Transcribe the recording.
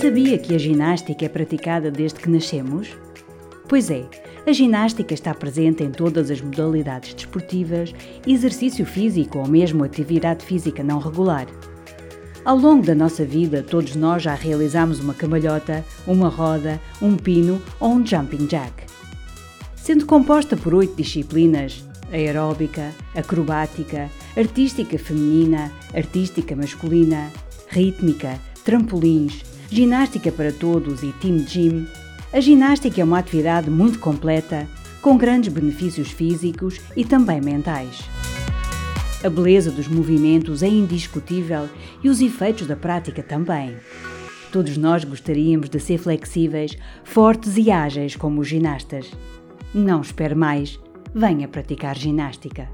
Sabia que a ginástica é praticada desde que nascemos? Pois é, a ginástica está presente em todas as modalidades desportivas, exercício físico ou mesmo atividade física não regular. Ao longo da nossa vida, todos nós já realizamos uma cambalhota, uma roda, um pino ou um jumping jack. Sendo composta por oito disciplinas, aeróbica, acrobática, artística feminina, artística masculina, rítmica, trampolins, ginástica para todos e team gym, a ginástica é uma atividade muito completa, com grandes benefícios físicos e também mentais. A beleza dos movimentos é indiscutível e os efeitos da prática também. Todos nós gostaríamos de ser flexíveis, fortes e ágeis como os ginastas. Não espere mais, venha praticar ginástica.